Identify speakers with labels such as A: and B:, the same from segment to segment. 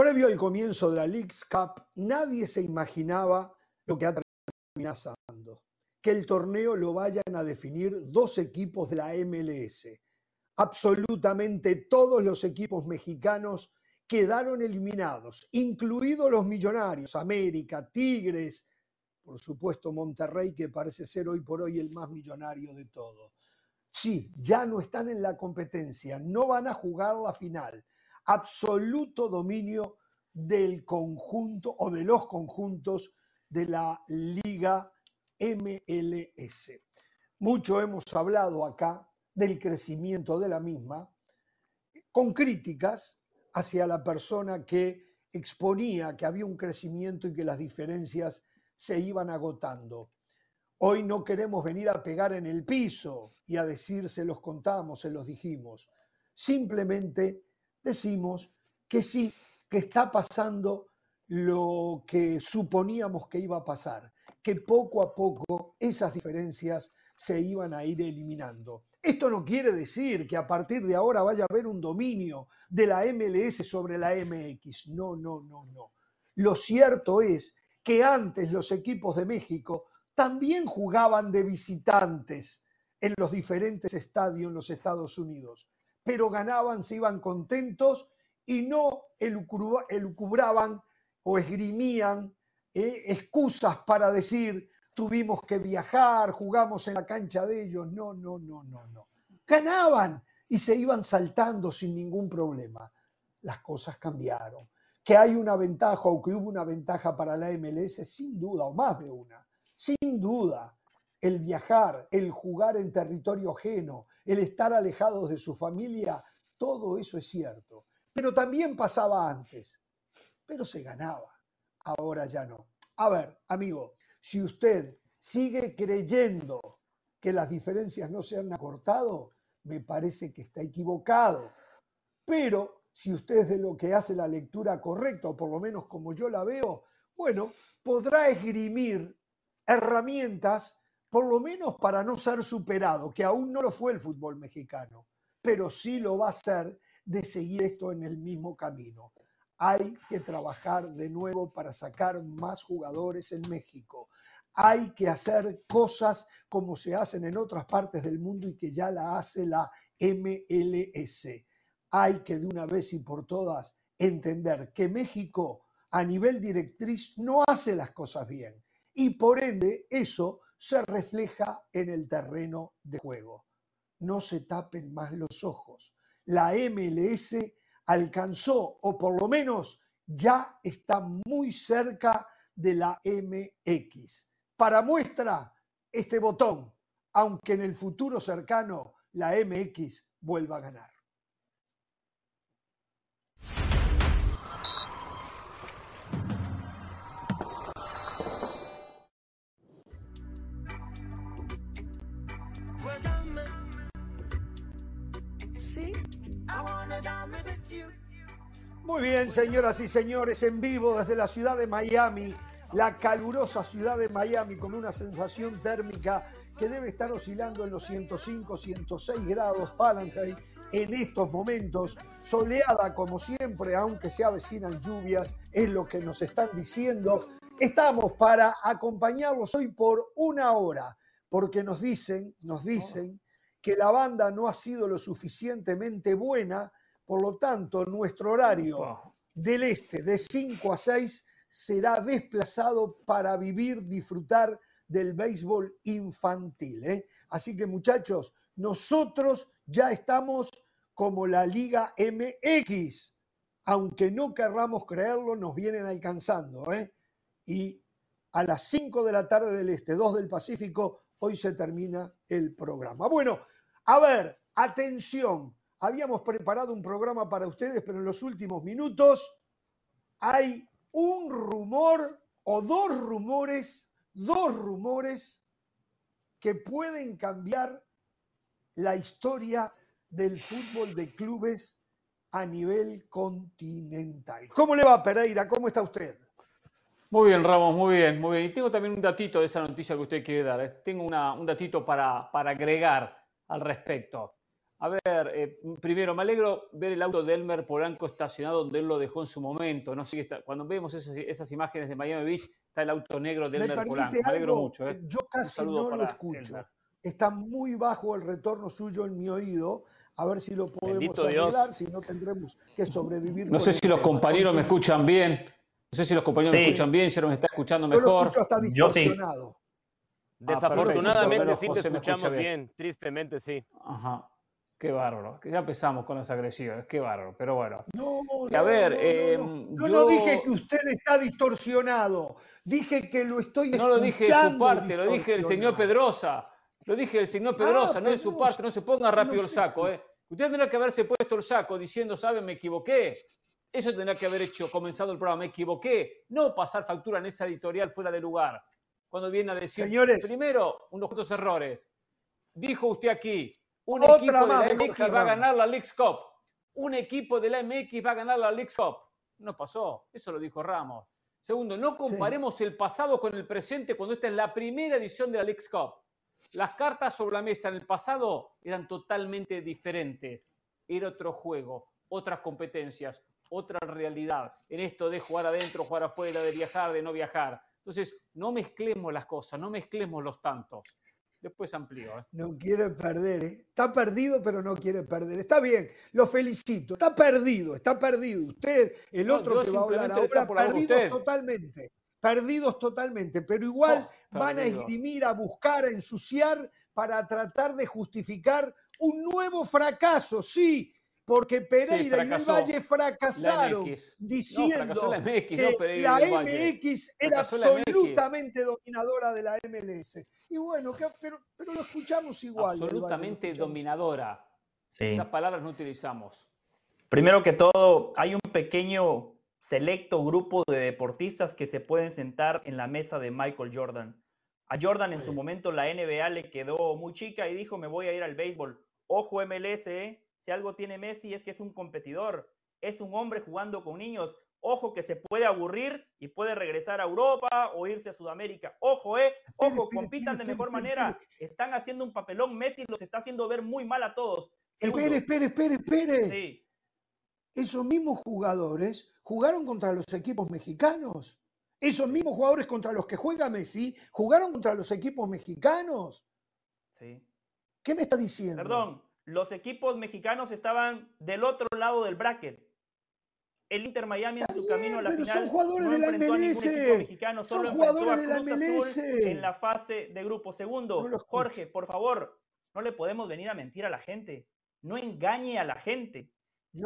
A: Previo al comienzo de la League's Cup, nadie se imaginaba lo que ha terminado que el torneo lo vayan a definir dos equipos de la MLS. Absolutamente todos los equipos mexicanos quedaron eliminados, incluidos los millonarios, América, Tigres, por supuesto Monterrey, que parece ser hoy por hoy el más millonario de todos. Sí, ya no están en la competencia, no van a jugar la final. Absoluto dominio del conjunto o de los conjuntos de la Liga MLS. Mucho hemos hablado acá del crecimiento de la misma, con críticas hacia la persona que exponía que había un crecimiento y que las diferencias se iban agotando. Hoy no queremos venir a pegar en el piso y a decir se los contamos, se los dijimos. Simplemente decimos que sí, que está pasando lo que suponíamos que iba a pasar, que poco a poco esas diferencias se iban a ir eliminando. Esto no quiere decir que a partir de ahora vaya a haber un dominio de la MLS sobre la MX. No, no, no, no. Lo cierto es que antes los equipos de México también jugaban de visitantes en los diferentes estadios en los Estados Unidos, pero ganaban, se iban contentos y no elucubraban o esgrimían eh, excusas para decir tuvimos que viajar, jugamos en la cancha de ellos. No, no, no, no, no. Ganaban y se iban saltando sin ningún problema. Las cosas cambiaron. Que hay una ventaja o que hubo una ventaja para la MLS, sin duda, o más de una. Sin duda, el viajar, el jugar en territorio ajeno, el estar alejados de su familia, todo eso es cierto. Pero también pasaba antes pero se ganaba. Ahora ya no. A ver, amigo, si usted sigue creyendo que las diferencias no se han acortado, me parece que está equivocado. Pero si usted es de lo que hace la lectura correcta, o por lo menos como yo la veo, bueno, podrá esgrimir herramientas, por lo menos para no ser superado, que aún no lo fue el fútbol mexicano, pero sí lo va a hacer de seguir esto en el mismo camino hay que trabajar de nuevo para sacar más jugadores en México. Hay que hacer cosas como se hacen en otras partes del mundo y que ya la hace la MLS. Hay que de una vez y por todas entender que México a nivel directriz no hace las cosas bien y por ende eso se refleja en el terreno de juego. No se tapen más los ojos. La MLS alcanzó o por lo menos ya está muy cerca de la MX. Para muestra, este botón, aunque en el futuro cercano la MX vuelva a ganar. Muy bien, señoras y señores, en vivo desde la ciudad de Miami, la calurosa ciudad de Miami con una sensación térmica que debe estar oscilando en los 105, 106 grados Fahrenheit en estos momentos, soleada como siempre, aunque se avecinan lluvias, es lo que nos están diciendo. Estamos para acompañarlos hoy por una hora, porque nos dicen, nos dicen que la banda no ha sido lo suficientemente buena por lo tanto, nuestro horario del este de 5 a 6 será desplazado para vivir, disfrutar del béisbol infantil. ¿eh? Así que muchachos, nosotros ya estamos como la Liga MX. Aunque no querramos creerlo, nos vienen alcanzando. ¿eh? Y a las 5 de la tarde del Este, 2 del Pacífico, hoy se termina el programa. Bueno, a ver, atención, Habíamos preparado un programa para ustedes, pero en los últimos minutos hay un rumor o dos rumores, dos rumores que pueden cambiar la historia del fútbol de clubes a nivel continental. ¿Cómo le va, Pereira? ¿Cómo está usted?
B: Muy bien, Ramos, muy bien, muy bien. Y tengo también un datito de esa noticia que usted quiere dar. ¿eh? Tengo un datito para, para agregar al respecto. A ver, eh, primero, me alegro ver el auto de Elmer Polanco estacionado donde él lo dejó en su momento. No sé, cuando vemos esas, imágenes de Miami Beach, está el auto negro de Elmer Polanco. Me alegro mucho. ¿eh?
A: Yo casi no lo escucho. Está muy bajo el retorno suyo en mi oído. A ver si lo podemos arreglar, si no tendremos que sobrevivir.
B: No sé si los compañeros me escuchan bien. No sé si los compañeros me escuchan bien, si nos está escuchando mejor. Yo lo
A: hasta distorsionado.
C: Ah, Desafortunadamente sí te escuchamos bien. tristemente sí.
B: Ajá. Qué bárbaro. Ya empezamos con las agresiones, qué bárbaro. Pero bueno.
A: No, no, a ver, em, yo... no dije que usted está distorsionado. Dije que lo estoy
B: No lo dije de su parte, lo dije del señor Pedrosa. Lo dije del señor Pedrosa, ah, no de su parte. No se ponga rápido el saco, ¿eh? Usted tendrá que haberse puesto el saco diciendo, ¿sabe? Me equivoqué. Eso tendrá que haber hecho, comenzado el programa, me equivoqué. No pasar factura en esa editorial fuera de lugar cuando viene a decir,
A: Señores,
B: primero, unos cuantos errores. Dijo usted aquí, un equipo de la MX va a ganar la League Cup. Un equipo de la MX va a ganar la League Cup. No pasó, eso lo dijo Ramos. Segundo, no comparemos el pasado con el presente cuando esta es la primera edición de la League Cup. Las cartas sobre la mesa en el pasado eran totalmente diferentes. Era otro juego, otras competencias, otra realidad. En esto de jugar adentro, jugar afuera, de viajar, de no viajar. Entonces, no mezclemos las cosas, no mezclemos los tantos. Después amplío. ¿eh?
A: No quiere perder, ¿eh? Está perdido, pero no quiere perder. Está bien, lo felicito. Está perdido, está perdido. Usted, el otro que va a hablar ahora, perdidos totalmente. Perdidos totalmente, pero igual oh, van a esgrimir, a buscar, a ensuciar para tratar de justificar un nuevo fracaso. Sí, porque Pereira y el Valle fracasaron diciendo que la MX era absolutamente dominadora de la MLS. Y bueno, pero, lo escuchamos igual.
B: Absolutamente dominadora. Esas palabras no utilizamos.
D: Primero que todo, hay un pequeño selecto grupo de deportistas que se pueden sentar en la mesa de Michael Jordan. A Jordan en su momento la NBA le quedó muy chica y dijo, me voy a ir al béisbol. Ojo MLS, ¿eh? Si algo tiene Messi es que es un competidor, es un hombre jugando con niños. Ojo que se puede aburrir y puede regresar a Europa o irse a Sudamérica. Ojo, eh. Ojo, compitan de mejor manera. Están haciendo un papelón. Messi los está haciendo ver muy mal a todos.
A: Espere, espere, espere, espere. Sí. Esos mismos jugadores jugaron contra los equipos mexicanos. Esos mismos jugadores contra los que juega Messi jugaron contra los equipos mexicanos.
D: Sí.
A: ¿Qué me está diciendo?
D: Perdón, los equipos mexicanos estaban del otro lado del bracket. El Inter Miami en su camino a la
A: pero
D: final.
A: Son jugadores de la MLS. son jugadores de la MLS.
D: En la fase de grupo. Segundo, Jorge, por favor, no le podemos venir a mentir a la gente. No engañe a la gente.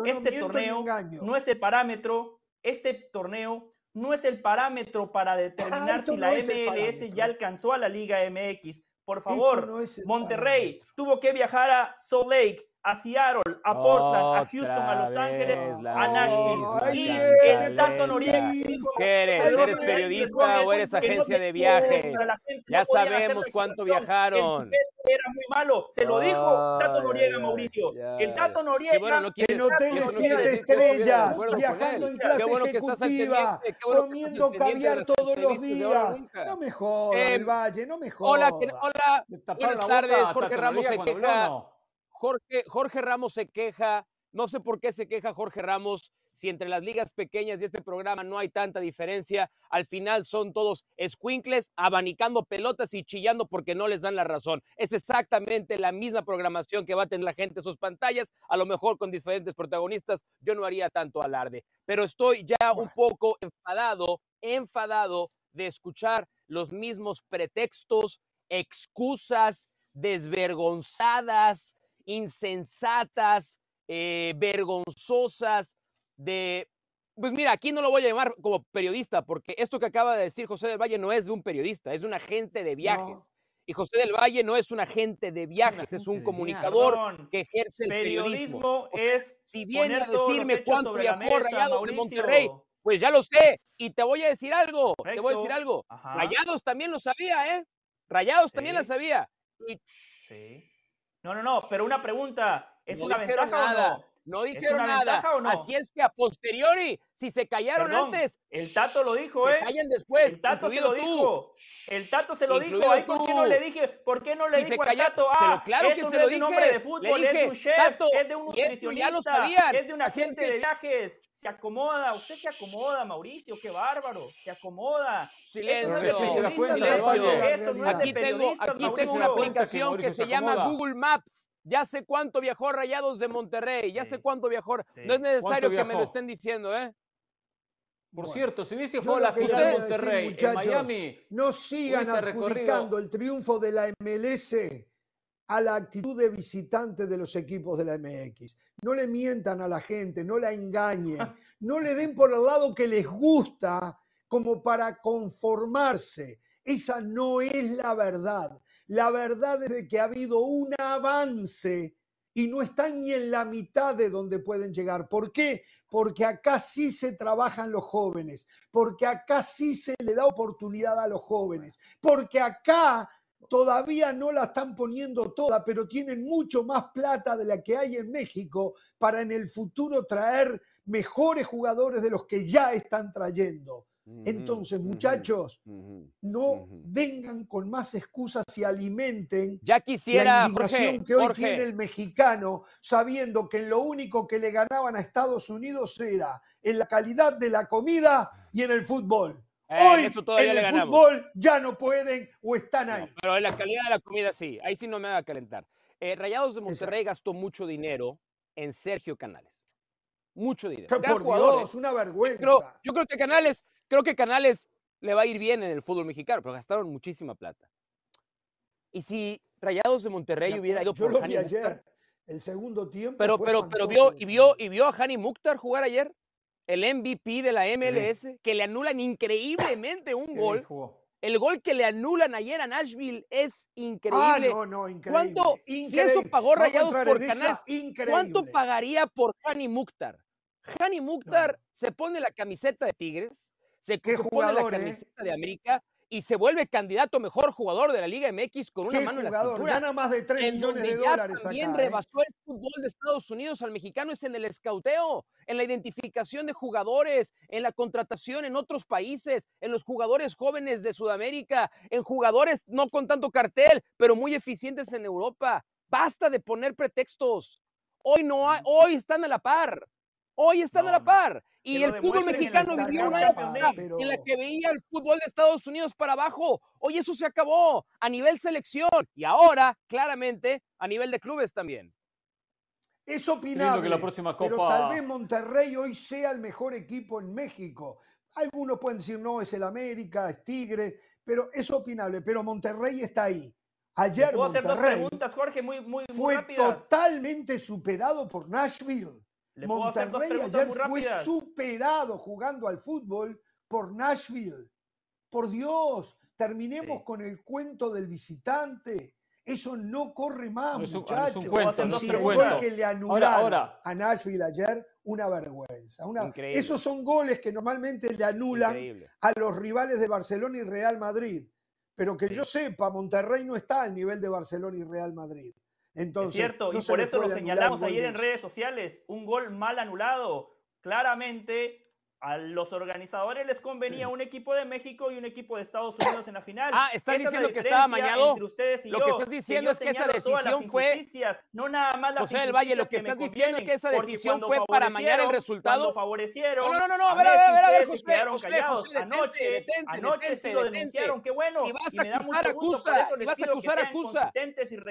D: este torneo no es el parámetro. Este torneo no es el parámetro para determinar si la MLS ya alcanzó a la Liga MX. Por favor, Monterrey tuvo que viajar a Salt Lake, a Seattle, a Portland, a Houston, a Los Ángeles, a Nashville.
C: el Tato Noriega ¿Qué eres? ¿Eres periodista o eres agencia de viajes? Ya sabemos cuánto viajaron
D: era muy malo. Se lo dijo Tato Noriega, Mauricio. El Tato Noriega.
A: no en hoteles siete estrellas, viajando en clase ejecutiva, comiendo caviar todos los días. No me jodas, el em, Valle, no me jodas.
C: Hola, hola. Buenas tardes, Jorge Ramos se queja. Jorge, Jorge Ramos se queja. No sé por qué se queja Jorge Ramos si entre las ligas pequeñas y este programa no hay tanta diferencia, al final son todos escuincles abanicando pelotas y chillando porque no les dan la razón. Es exactamente la misma programación que va a tener la gente en sus pantallas, a lo mejor con diferentes protagonistas. Yo no haría tanto alarde, pero estoy ya un poco enfadado, enfadado de escuchar los mismos pretextos, excusas desvergonzadas, insensatas, eh, vergonzosas de, pues mira, aquí no lo voy a llamar como periodista, porque esto que acaba de decir José del Valle no es de un periodista, es de un agente de viajes. Y José del Valle no es un agente de viajes, es un comunicador que ejerce el periodismo.
D: es
C: si viene a decirme cuánto viajó Rayados en Monterrey, pues ya lo sé. Y te voy a decir algo, te voy a decir algo. Rayados también lo sabía, ¿eh? Rayados también lo sabía.
D: Sí. No, no, no, pero una pregunta, ¿es una ventaja o no?
C: No dijeron nada. ¿o no? Así es que a posteriori, si se callaron antes.
D: El Tato lo dijo, ¿eh?
C: Se callan después.
D: El Tato se lo dijo. El Tato se lo dijo. ¿por qué no le dije? ¿Por qué no le dijo al Tato? Ah,
C: claro
D: eso
C: que
D: no
C: es
D: de un hombre de fútbol, es de un chef, es de un nutricionista, es de un agente de viajes. Se acomoda, usted se acomoda, Mauricio, qué bárbaro. Se acomoda.
C: Silencio. Aquí tengo, aquí tengo una aplicación que se llama Google Maps ya sé cuánto viajó Rayados de Monterrey, ya sé cuánto viajó. No es necesario que me lo estén diciendo, ¿eh?
B: Por cierto, si hubiese jugado la final de Monterrey en Miami,
A: no sigan adjudicando el triunfo de la MLS a la actitud de visitante de los equipos de la MX. No le mientan a la gente, no la engañen, no le den por el lado que les gusta como para conformarse. Esa no es la verdad. La verdad es que ha habido un avance y no están ni en la mitad de donde pueden llegar. ¿Por qué? Porque acá sí se trabajan los jóvenes, porque acá sí se le da oportunidad a los jóvenes, porque acá todavía no la están poniendo toda, pero tienen mucho más plata de la que hay en México para en el futuro traer mejores jugadores de los que ya están trayendo. Entonces, muchachos, no vengan con más excusas y alimenten
C: ya quisiera,
A: la indignación que hoy tiene el mexicano, sabiendo que lo único que le ganaban a Estados Unidos era en la calidad de la comida y en el fútbol. Eh, hoy en el fútbol ya no pueden o están ahí.
C: pero en la calidad de la comida sí, ahí sí no me va a calentar. Eh, Rayados de Monterrey gastó mucho dinero en Sergio Canales. Mucho dinero.
A: por Dios, una vergüenza.
C: yo creo que Canales Creo que Canales le va a ir bien en el fútbol mexicano, pero gastaron muchísima plata. Y si Rayados de Monterrey hubiera ido
A: por lo ayer, el segundo tiempo.
C: Pero, pero, pero vio, y vio, y vio a Hani Mukhtar jugar ayer, el MVP de la MLS, que le anulan increíblemente un gol. El gol que le anulan ayer a Nashville es increíble.
A: Ah, no, no, increíble.
C: ¿Cuánto, si eso pagó Rayados por Canales, ¿cuánto pagaría por Hani Mukhtar? Hani Mukhtar se pone la camiseta de Tigres, se pone la ¿eh? camiseta de América y se vuelve candidato mejor jugador de la Liga MX con una mano en la cintura.
A: Gana más de 3 millones de dólares
C: también
A: ¿eh?
C: rebasó el fútbol de Estados Unidos al mexicano es en el escauteo, en la identificación de jugadores, en la contratación en otros países, en los jugadores jóvenes de Sudamérica, en jugadores no con tanto cartel, pero muy eficientes en Europa. Basta de poner pretextos. Hoy no hay, hoy están a la par. Hoy están a la par. Y el fútbol mexicano vivió una época en la que veía el fútbol de Estados Unidos para abajo. Hoy eso se acabó a nivel selección y ahora, claramente, a nivel de clubes también.
A: Es opinable, la próxima Copa... pero tal vez Monterrey hoy sea el mejor equipo en México. Algunos pueden decir, no, es el América, es Tigre, pero es opinable. Pero Monterrey está ahí. Ayer Monterrey
D: Jorge, muy, muy,
A: fue totalmente superado por Nashville. Monterrey ayer fue superado jugando al fútbol por Nashville. Por Dios, terminemos con el cuento del visitante. Eso no corre más, muchachos. y si el que le anularon a Nashville ayer, una vergüenza. Esos son goles que normalmente le anulan a los rivales de Barcelona y Real Madrid. Pero que yo sepa, Monterrey no está al nivel de Barcelona y Real Madrid. Entonces,
D: es cierto, y por eso lo señalamos ayer en redes sociales, un gol mal anulado. Claramente a los organizadores les convenía un equipo de México y un equipo de Estados Unidos en la final.
C: Ah, ¿estás diciendo que estaba mañado? Entre ustedes y lo que estás diciendo es que esa decisión fue...
D: No nada más
C: José del Valle, lo que, estás diciendo es que esa decisión fue para mañar el resultado.
D: favorecieron...
C: No, no, no, no, a ver, a ver, a ver, José, José, José,
D: anoche, anoche sí lo denunciaron, qué bueno.
C: Si vas a acusar, acusa. Si vas a acusar, acusa.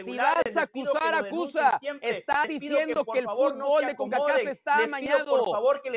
C: Si vas a acusar, acusa. Está diciendo que el fútbol de CONCACAF está amañado.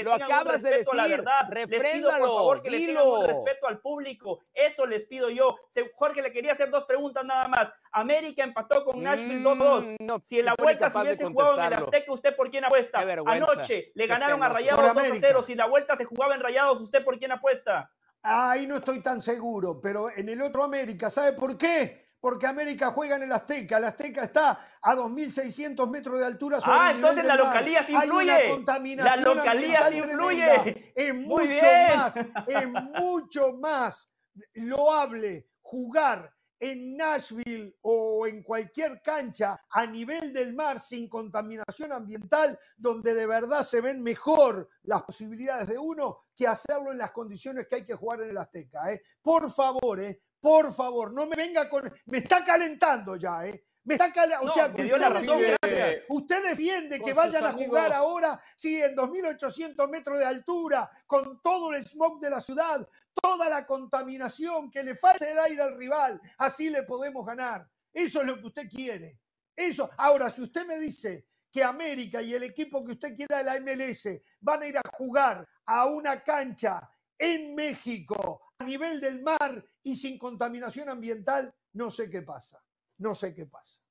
C: Lo acabas de decir
D: les pido por favor que le tengan respeto al público. Eso les pido yo. Jorge le quería hacer dos preguntas nada más. América empató con Nashville 2-2. Mm, si en la vuelta se hubiese jugado en el Azteca, ¿usted por quién apuesta? Anoche le ganaron a Rayados 2-0. Si la vuelta se jugaba en Rayados, ¿usted por quién apuesta?
A: Ahí no estoy tan seguro, pero en el otro América, ¿sabe por qué? Porque América juega en el Azteca. El Azteca está a 2.600 metros de altura sobre
D: Ah,
A: el
D: entonces la localía sí influye. Hay
A: una contaminación la localía sí influye. Es mucho más, es mucho más loable jugar en Nashville o en cualquier cancha a nivel del mar sin contaminación ambiental, donde de verdad se ven mejor las posibilidades de uno que hacerlo en las condiciones que hay que jugar en el Azteca. ¿eh? Por favor, ¿eh? Por favor, no me venga con... Me está calentando ya, ¿eh? Me está calentando. o sea, usted, defiende, que vayan a jugar ahora, sí, en 2.800 metros de altura, con todo el smog de la ciudad, toda la contaminación, que le falte el aire al rival, así le podemos ganar. Eso es lo que usted quiere. Eso. Ahora, si usted me dice que América y el equipo que usted quiera de la MLS van a ir a jugar a una cancha en México a nivel del mar y sin contaminación ambiental, no sé qué pasa. No sé qué pasa.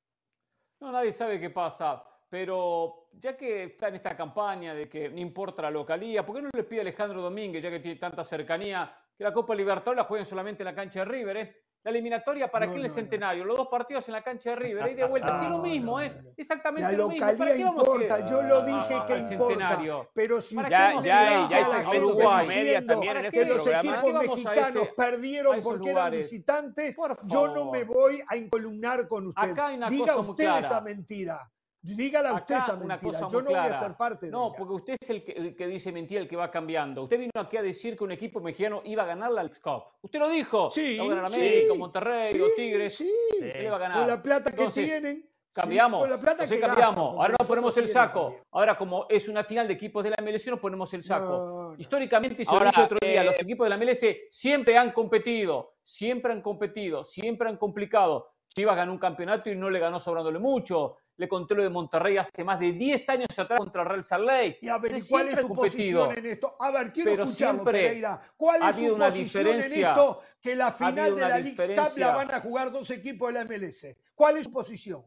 B: No, nadie sabe qué pasa. Pero ya que está en esta campaña de que no importa la localía, ¿por qué no le pide a Alejandro Domínguez, ya que tiene tanta cercanía, que la Copa Libertadores la jueguen solamente en la cancha de River? Eh? La eliminatoria, ¿para qué el centenario? Los dos partidos en la cancha de River, ahí de vuelta. sí, lo mismo, ¿eh? Exactamente lo mismo.
A: La localidad importa, yo lo dije que importa. Pero si
C: ya, ya, ya, ya Uruguay media también en este
A: que los equipos mexicanos perdieron porque eran visitantes, yo no me voy a incolumnar con usted. Diga usted esa mentira. Dígala usted esa mentira. Yo no voy a ser parte de
B: No, porque usted es el que, dice mentira, el que va cambiando. Usted vino aquí a decir que un equipo mexicano iba a ganar la League Cup. Usted lo dijo.
A: Sí,
B: a ganar América, Monterrey, los Tigres.
A: Sí, él va a ganar. Con la plata que tienen.
B: Cambiamos. con la plata que cambiamos. Ahora nos ponemos el saco. Ahora, como es una final de equipos de la MLS, nos ponemos el saco. Históricamente, y se lo dije otro día, los eh, equipos de la MLS siempre han competido, siempre han competido, siempre han complicado. Chivas ganó un campeonato y no le ganó sobrándole mucho le conté lo de Monterrey hace más de 10 años atrás contra el Real Salt Lake.
A: Y a ver, ¿cuál es su posición en esto? A ver, quiero Pero escucharlo, Pereira. ¿Cuál es su posición en esto que la final de la League Cup la van a jugar dos equipos de la MLS? ¿Cuál es su posición?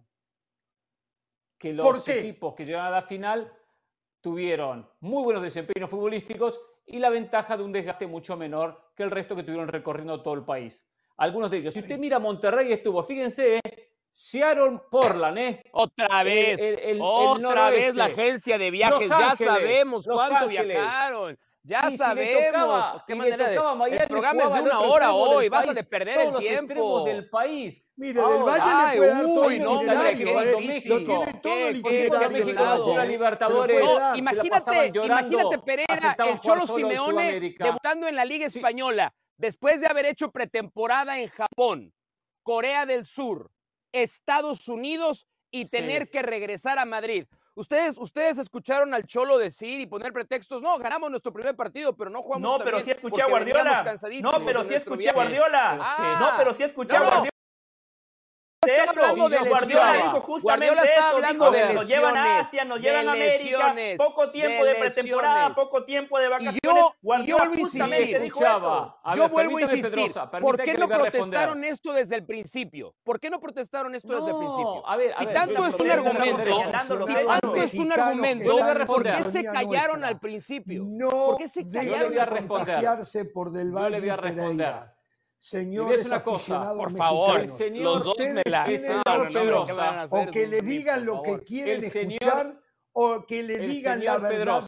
B: Que los equipos que llegan a la final tuvieron muy buenos desempeños futbolísticos y la ventaja de un desgaste mucho menor que el resto que tuvieron recorriendo todo el país. Algunos de ellos. Si usted mira Monterrey estuvo, fíjense, Seattle Portland, ¿eh?
C: Otra vez. otra vez la agencia de viajes. ya sabemos cuánto viajaron. Ya sabemos. ¿Qué manera el programa es de una hora hoy. Vas a perder el tiempo.
B: del país.
A: Mire, del Valle le puede dar todo el itinerario. ¿eh? Lo tiene todo el itinerario.
B: Libertadores.
C: imagínate, imagínate Pereira, el Cholo Simeone debutando en la Liga Española después de haber hecho pretemporada en Japón, Corea del Sur, Estados Unidos y tener que regresar a Madrid. Ustedes, ustedes escucharon al Cholo decir y poner pretextos. No, ganamos nuestro primer partido, pero no jugamos.
D: No, pero sí escuché a Guardiola. No, pero sí escuché a Guardiola. no, pero sí escuché a Guardiola
C: eso. Guardiola dijo justamente eso.
D: de nos llevan a Asia, nos llevan a América, poco tiempo de, pretemporada, poco tiempo de vacaciones. yo,
C: Guardiola yo justamente dijo eso. yo vuelvo a insistir. ¿Por qué no protestaron esto desde el principio? ¿Por qué no protestaron esto desde el principio?
B: A ver,
C: si tanto es un argumento, si tanto es un argumento, ¿por qué se callaron al principio?
A: ¿Por qué se callaron?
B: a contagiarse
A: por del Valle Pereira señores
B: una cosa,
C: por favor,
B: los dos me la
A: o que le digan lo que quieren escuchar o que le digan la verdad.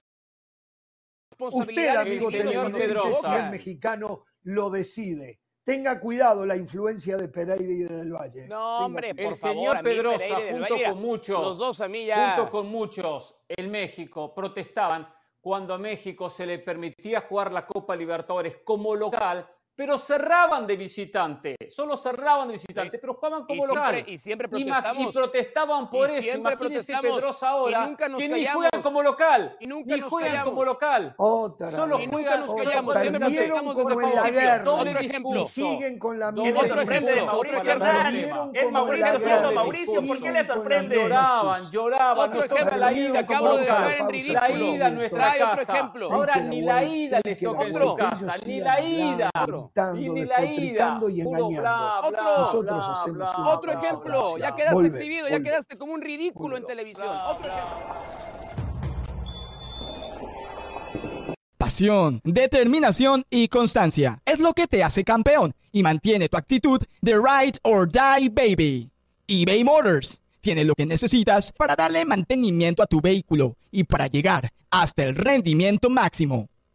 A: Usted, amigo televidente, si el mexicano lo decide. Tenga cuidado la influencia de Pereira y de Del Valle.
C: No, hombre, por
B: el señor Pedrosa, junto con muchos,
C: los dos a
B: junto con muchos en México, protestaban cuando a México se le permitía jugar la Copa Libertadores como local pero cerraban de visitante, solo cerraban de visitante, pero jugaban como local.
C: y siempre protestamos.
B: Y, protestaban por eso. Imagínense Pedrosa ahora, que ni juegan como local, y nunca ni juegan como local.
A: Otra
B: solo
A: vez.
B: juegan
A: nos callamos. Perdieron como en la guerra. Otro ejemplo. Y siguen con la misma.
D: Otro ejemplo Mauricio como en la guerra. Mauricio, ¿por qué le sorprende?
B: Lloraban, lloraban. Otro ejemplo,
C: la ida, acabo de dejar en ridículo.
B: La ida a nuestra casa. Ahora ni la ida les toca en su casa, ni la ida
A: gritando, y engañando.
C: otro, Nosotros hacemos Otro ejemplo, ya quedaste exhibido, ya quedaste como un ridículo en televisión. Otro
E: Pasión, determinación y constancia es lo que te hace campeón y mantiene tu actitud de ride or die baby. eBay Motors tiene lo que necesitas para darle mantenimiento a tu vehículo y para llegar hasta el rendimiento máximo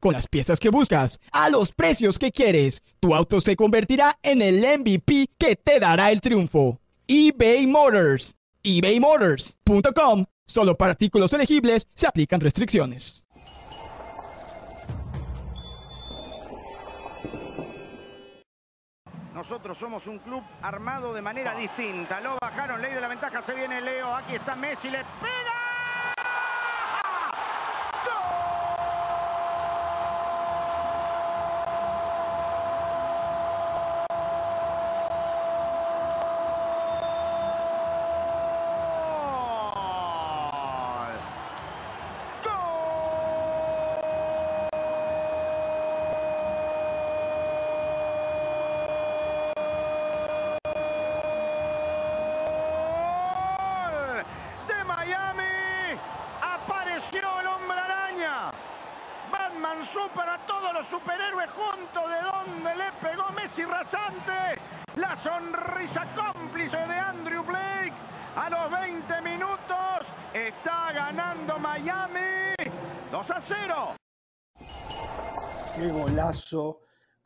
E: Con las piezas que buscas, a los precios que quieres, tu auto se convertirá en el MVP que te dará el triunfo. eBay Motors. ebaymotors.com. Solo para artículos elegibles se aplican restricciones.
F: Nosotros somos un club armado de manera distinta. Lo bajaron, ley de la ventaja, se viene Leo. Aquí está Messi, le pega.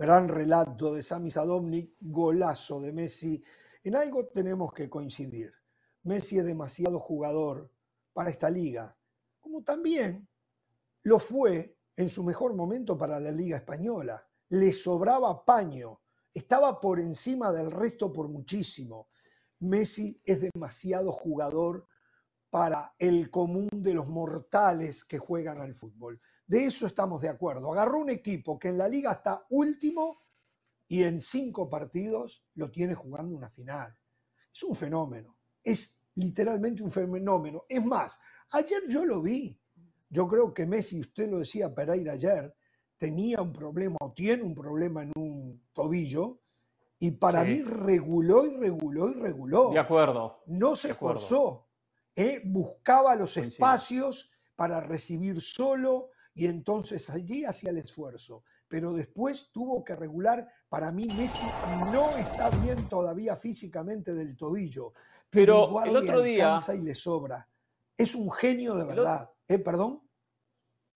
A: Gran relato de Sami Sadovnik, golazo de Messi. En algo tenemos que coincidir. Messi es demasiado jugador para esta liga, como también lo fue en su mejor momento para la liga española. Le sobraba paño, estaba por encima del resto por muchísimo. Messi es demasiado jugador para el común de los mortales que juegan al fútbol. De eso estamos de acuerdo. Agarró un equipo que en la liga está último y en cinco partidos lo tiene jugando una final. Es un fenómeno. Es literalmente un fenómeno. Es más, ayer yo lo vi. Yo creo que Messi, usted lo decía Pereira ayer, tenía un problema o tiene un problema en un tobillo y para mí reguló y reguló y reguló.
B: De acuerdo.
A: No se esforzó. ¿eh? Buscaba los espacios para recibir solo, y entonces allí hacía el esfuerzo. Pero después tuvo que regular. Para mí, Messi no está bien todavía físicamente del tobillo.
B: Pero, el otro día.
A: y le sobra. Es un genio de verdad. ¿Eh? ¿Perdón?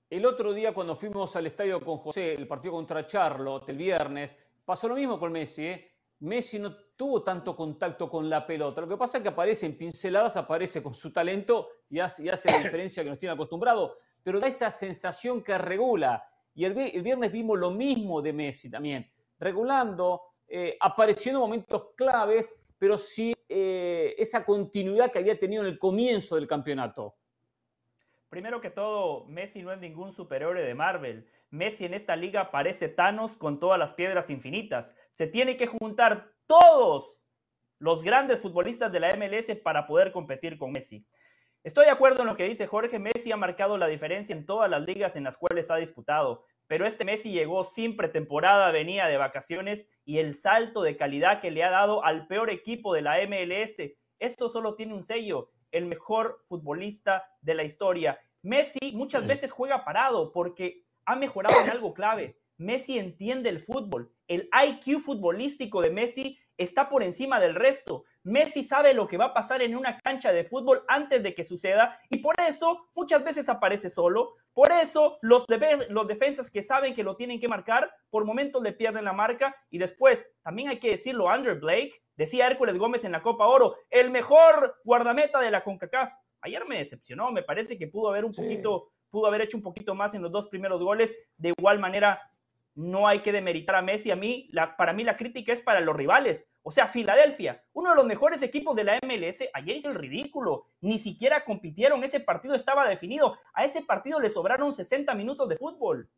B: El otro día, cuando fuimos al estadio con José, el partido contra Charlotte, el viernes, pasó lo mismo con Messi. ¿eh? Messi no tuvo tanto contacto con la pelota. Lo que pasa es que aparece en pinceladas, aparece con su talento y hace, la diferencia que nos tiene acostumbrado pero da esa sensación que regula. Y el, viernes vimos lo mismo de Messi también, regulando, eh, apareciendo momentos claves, pero sin eh, esa continuidad que había tenido en el comienzo del campeonato.
D: Primero que todo, Messi no es ningún superhéroe de Marvel. Messi en esta liga parece Thanos con todas las piedras infinitas. Se tiene que juntar todos los grandes futbolistas de la MLS para poder competir con Messi. Estoy de acuerdo en lo que dice Jorge. Messi ha marcado la diferencia en todas las ligas en las cuales ha disputado, pero este Messi llegó sin pretemporada, venía de vacaciones y el salto de calidad que le ha dado al peor equipo de la MLS, esto solo tiene un sello, el mejor futbolista de la historia. Messi muchas veces juega parado porque ha mejorado en algo clave. Messi entiende el fútbol. El IQ futbolístico de Messi está por encima del resto. Messi sabe lo que va a pasar en una cancha de fútbol antes de que suceda y por eso muchas veces aparece solo. Por eso los, los defensas que saben que lo tienen que marcar, por momentos le pierden la marca y después, también hay que decirlo, Andrew Blake, decía Hércules Gómez en la Copa Oro, el mejor guardameta de la CONCACAF. Ayer me decepcionó, me parece que pudo haber un poquito, pudo haber hecho un poquito más en los dos primeros goles. De igual manera, no hay que demeritar a Messi. A mí, para mí la crítica es para los rivales. O sea, Filadelfia, uno de los mejores equipos de la MLS, ayer hizo el ridículo. Ni siquiera compitieron, ese partido estaba definido. A ese partido le sobraron 60 minutos de fútbol.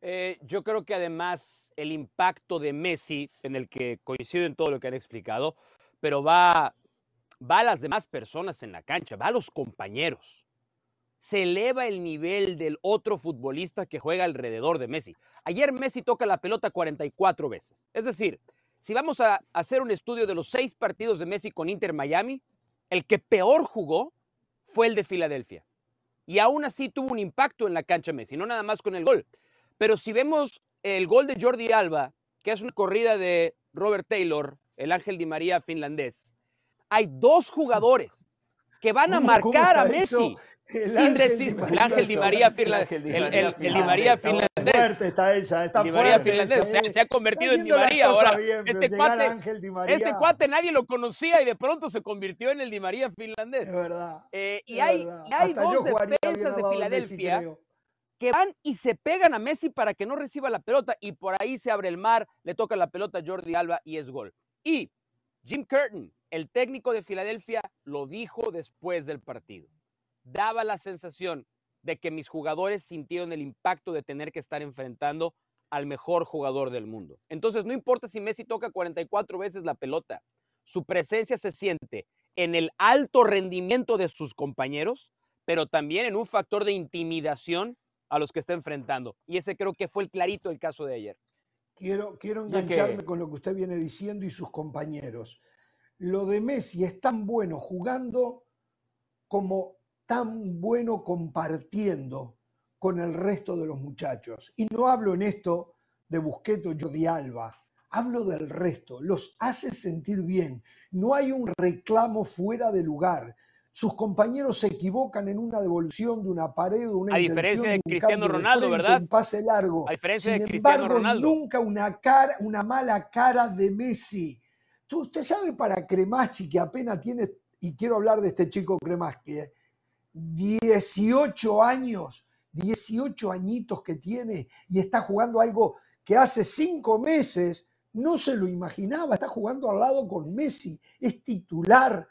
C: Eh, yo creo que además el impacto de Messi, en el que coincido en todo lo que han explicado, pero va, va a las demás personas en la cancha, va a los compañeros se eleva el nivel del otro futbolista que juega alrededor de Messi. Ayer Messi toca la pelota 44 veces. Es decir, si vamos a hacer un estudio de los seis partidos de Messi con Inter Miami, el que peor jugó fue el de Filadelfia. Y aún así tuvo un impacto en la cancha Messi, no nada más con el gol. Pero si vemos el gol de Jordi Alba, que es una corrida de Robert Taylor, el Ángel Di María finlandés, hay dos jugadores que van a marcar a Messi.
A: El
C: sin decir, el Ángel Di María finlandés. El, el- el Di María finlandés.
A: Fuerte está ella, está
C: Di María
A: fuerte
C: finlandés. Se, se ha convertido
A: Está
C: en Di María ahora.
A: bien,
C: este,
A: llegar a
C: cuate,
A: Ángel Di María,
C: este cuate nadie lo conocía y de pronto se convirtió en el Di María finlandés.
A: Es verdad.
C: Eh, y
A: es
C: hay,
A: verdad.
C: y hay
A: Hasta
C: dos defensas de
A: Messi,
C: Filadelfia que van y se pegan a Messi para que no reciba la pelota y por ahí se abre el mar, le toca la pelota a Jordi Alba y es gol. Y Jim Curtin, el técnico de Filadelfia, lo dijo después del partido. Daba la sensación de que mis jugadores sintieron el impacto de tener que estar enfrentando al mejor jugador del mundo. Entonces, no importa si Messi toca 44 veces la pelota, su presencia se siente en el alto rendimiento de sus compañeros, pero también en un factor de intimidación a los que está enfrentando. Y ese creo que fue el clarito el caso de ayer.
A: Quiero, quiero
B: que-
A: engancharme con lo que usted viene diciendo y sus compañeros. Lo de Messi es tan bueno jugando como tan bueno compartiendo con el resto de los muchachos. Y no hablo en esto de Busquets o Jordi Alba, hablo del resto, los hace sentir bien. No hay un reclamo fuera de lugar. Sus compañeros se equivocan en una devolución de una pared o una
C: A diferencia de
A: un
C: Cristiano
A: de
C: Ronaldo,
A: frente,
C: ¿verdad?
A: Un pase largo.
C: A diferencia de
A: Sin
C: Cristiano
A: embargo,
C: Ronaldo.
A: nunca una, cara, una mala cara de Messi. Tú, usted sabe para Cremachi, que apenas tiene, y quiero hablar de este chico Cremachi, ¿eh? 18 años, 18 añitos que tiene y está jugando algo que hace cinco meses no se lo imaginaba, está jugando al lado con Messi, es titular.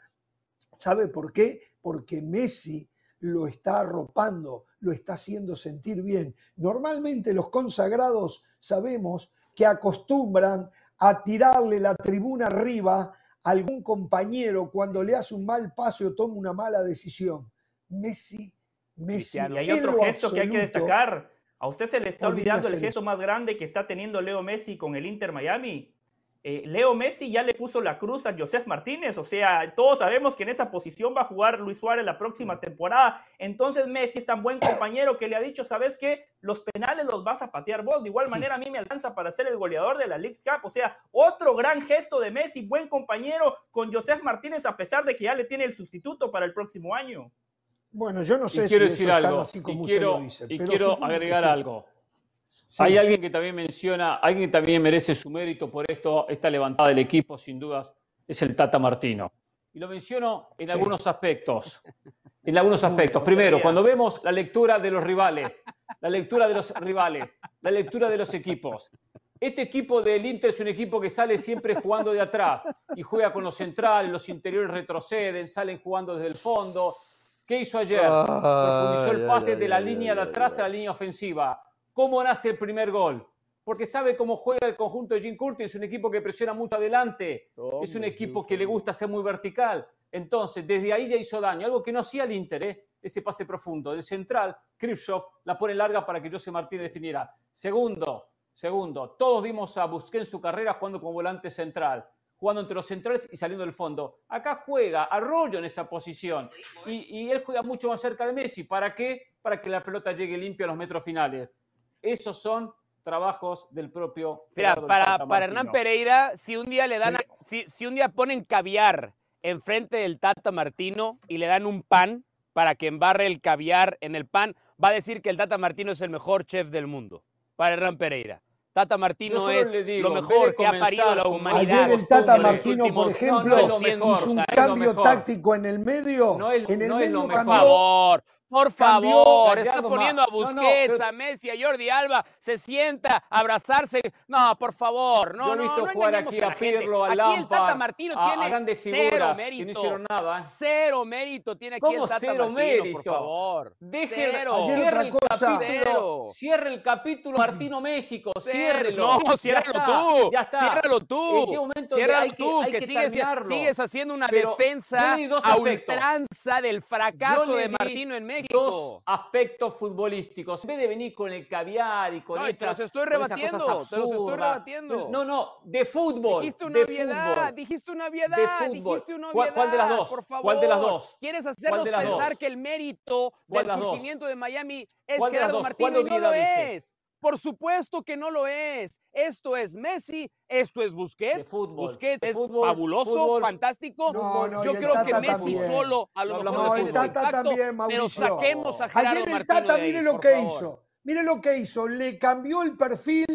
A: ¿Sabe por qué? Porque Messi lo está arropando, lo está haciendo sentir bien. Normalmente los consagrados sabemos que acostumbran a tirarle la tribuna arriba a algún compañero cuando le hace un mal pase o toma una mala decisión. Messi, Messi.
D: Y hay otro gesto que hay que destacar. A usted se le está olvidando el gesto
A: eso.
D: más grande que está teniendo Leo Messi con el Inter Miami. Eh, Leo Messi ya le puso la cruz a Joseph Martínez, o sea, todos sabemos que en esa posición va a jugar Luis Suárez la próxima temporada. Entonces Messi es tan buen compañero que le ha dicho, ¿sabes qué? Los penales los vas a patear vos. De igual manera a mí me alcanza para ser el goleador de la League Cup. O sea, otro gran gesto de Messi, buen compañero con Joseph Martínez a pesar de que ya le tiene el sustituto para el próximo año.
A: Bueno, yo no sé
B: y
A: si
B: quiero decir algo.
A: así como
B: y
A: usted
B: quiero,
A: lo dice.
B: y
A: pero
B: quiero agregar
A: sí.
B: algo.
A: Sí.
B: Hay alguien que también menciona, alguien que también merece su mérito por esto, esta levantada del equipo, sin dudas, es el Tata Martino. Y lo menciono en algunos aspectos. En algunos aspectos. Primero, cuando vemos la lectura de los rivales, la lectura de los rivales, la lectura de los equipos. Este equipo del Inter es un equipo que sale siempre jugando de atrás y juega con los centrales, los interiores retroceden, salen jugando desde el fondo. ¿Qué hizo ayer? Profundizó el pase de la línea de atrás a la línea ofensiva. ¿Cómo nace el primer gol? Porque sabe cómo juega el conjunto de Jim Curtin. Es un equipo que presiona mucho adelante. Es un equipo que le gusta ser muy vertical. Entonces, desde ahí ya hizo daño. Algo que no hacía el Inter, ¿eh? ese pase profundo. Del central, Krivsov la pone larga para que José Martínez definiera. Segundo, segundo, todos vimos a Busquets en su carrera jugando como volante central, jugando entre los centrales y saliendo del fondo. Acá juega Arroyo en esa posición y, y él juega mucho más cerca de Messi. ¿Para qué? Para que la pelota llegue limpia a los metros finales. Esos son trabajos del propio.
C: Mira, para, para Hernán. Pereira, si un día le dan, a- si, si un día ponen caviar enfrente del Tata Martino y le dan un pan para que embarre el caviar en el pan, va a decir que el Tata Martino es el mejor chef del mundo. Para Hernán Pereira. Tata Martino es
B: le digo,
C: lo mejor que ha parido la humanidad.
A: Ayer el Tata Martino, por ejemplo,
B: no es lo
C: 200
B: mejor,
A: hizo un cambio táctico en el medio.
B: No es-
A: en el
B: no es lo
A: medio
B: mejor.
C: Por favor, por favor, está
B: Gallardo
C: poniendo a
B: no, no,
C: Busquets,
B: pero-
C: a Messi, a Jordi Alba, se sienta a abrazarse. No, por favor, no,
B: Yo he
C: no,
B: visto
C: no
B: jugar aquí
C: a
B: a. Pirlo, a
C: Aquí el Tata
B: Lampard,
C: Martino
B: a, a
C: tiene
B: grandes
C: cero
B: figuras que
C: mérito.
B: no hicieron nada. ¿eh?
C: Cero mérito tiene aquí
B: ¿Cómo
C: el Tata
B: cero
C: Martino, por
B: mérito?
C: favor.
B: Deje,
C: Cero.
B: Cierre el capítulo,
C: Cero.
B: cierre el capítulo Martino México,
C: Cero.
B: ciérrelo.
C: No,
B: Ya
C: ciérralo
B: está,
C: tú.
B: Ya está.
C: Ciérralo tú.
B: ¿En qué momento
C: Ciérralo
B: hay que-
C: tú,
B: hay
C: que,
B: que
C: sigues, haciendo una
B: Pero
C: defensa a ultranza del fracaso de Martino en México. México.
B: aspectos futbolísticos. En vez de venir con el caviar y con
C: no,
B: esas,
C: te los estoy rebatiendo, te los estoy rebatiendo.
B: No, no, de fútbol.
C: Dijiste una obviedad, dijiste una obviedad, de fútbol. dijiste una obviedad.
B: ¿Cuál, de las dos?
C: Por favor.
B: ¿Cuál de las dos?
C: ¿Quieres hacernos pensar que el mérito del surgimiento de Miami es Gerardo Martino y no lo es? Por supuesto que no lo es. Esto es Messi, esto es Busquets.
B: fútbol,
C: Busquets es fabuloso, fantástico. yo creo que Messi solo a lo mejor
A: no, el Tata también, Mauricio.
C: Pero saquemos a Gerardo
A: Ayer el Tata, mire lo que hizo. Mire lo que hizo. Le cambió el perfil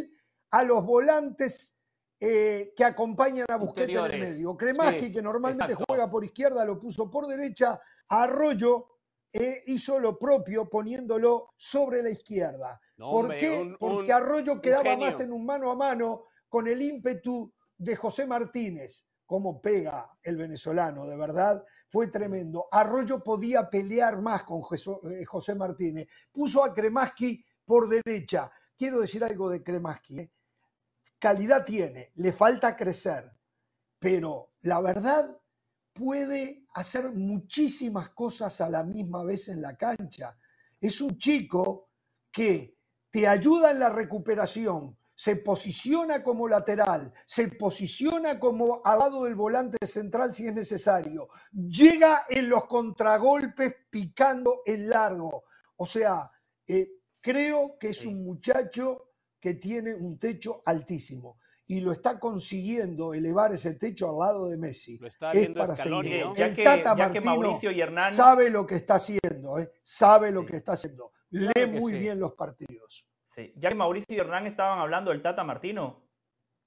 A: a los volantes eh, que acompañan a Busquets en el medio. Kremaski, que normalmente juega por izquierda, lo puso por derecha. Arroyo eh, hizo lo propio poniéndolo sobre la izquierda. ¿Por qué? Porque Arroyo quedaba más en un mano a mano con el ímpetu de José Martínez. Cómo pega el venezolano, de verdad, fue tremendo. Arroyo podía pelear más con eh, José Martínez. Puso a Kremaski por derecha. Quiero decir algo de Kremaski. ¿eh? Calidad tiene, le falta crecer, pero la verdad puede hacer muchísimas cosas a la misma vez en la cancha. Es un chico que te ayuda en la recuperación, se posiciona como lateral, se posiciona como al lado del volante central si es necesario, llega en los contragolpes picando en largo. O sea, eh, creo que es un muchacho que tiene un techo altísimo y lo está consiguiendo elevar ese techo al lado de Messi.
C: es para seguir.
A: El Tata Martino sabe lo que está haciendo, ¿eh? sabe lo que está haciendo lee muy bien los partidos.
D: Sí. Ya que Mauricio y Hernán estaban hablando del Tata Martino,